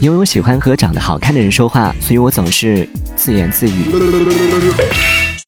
因为我喜欢和长得好看的人说话，所以我总是自言自语。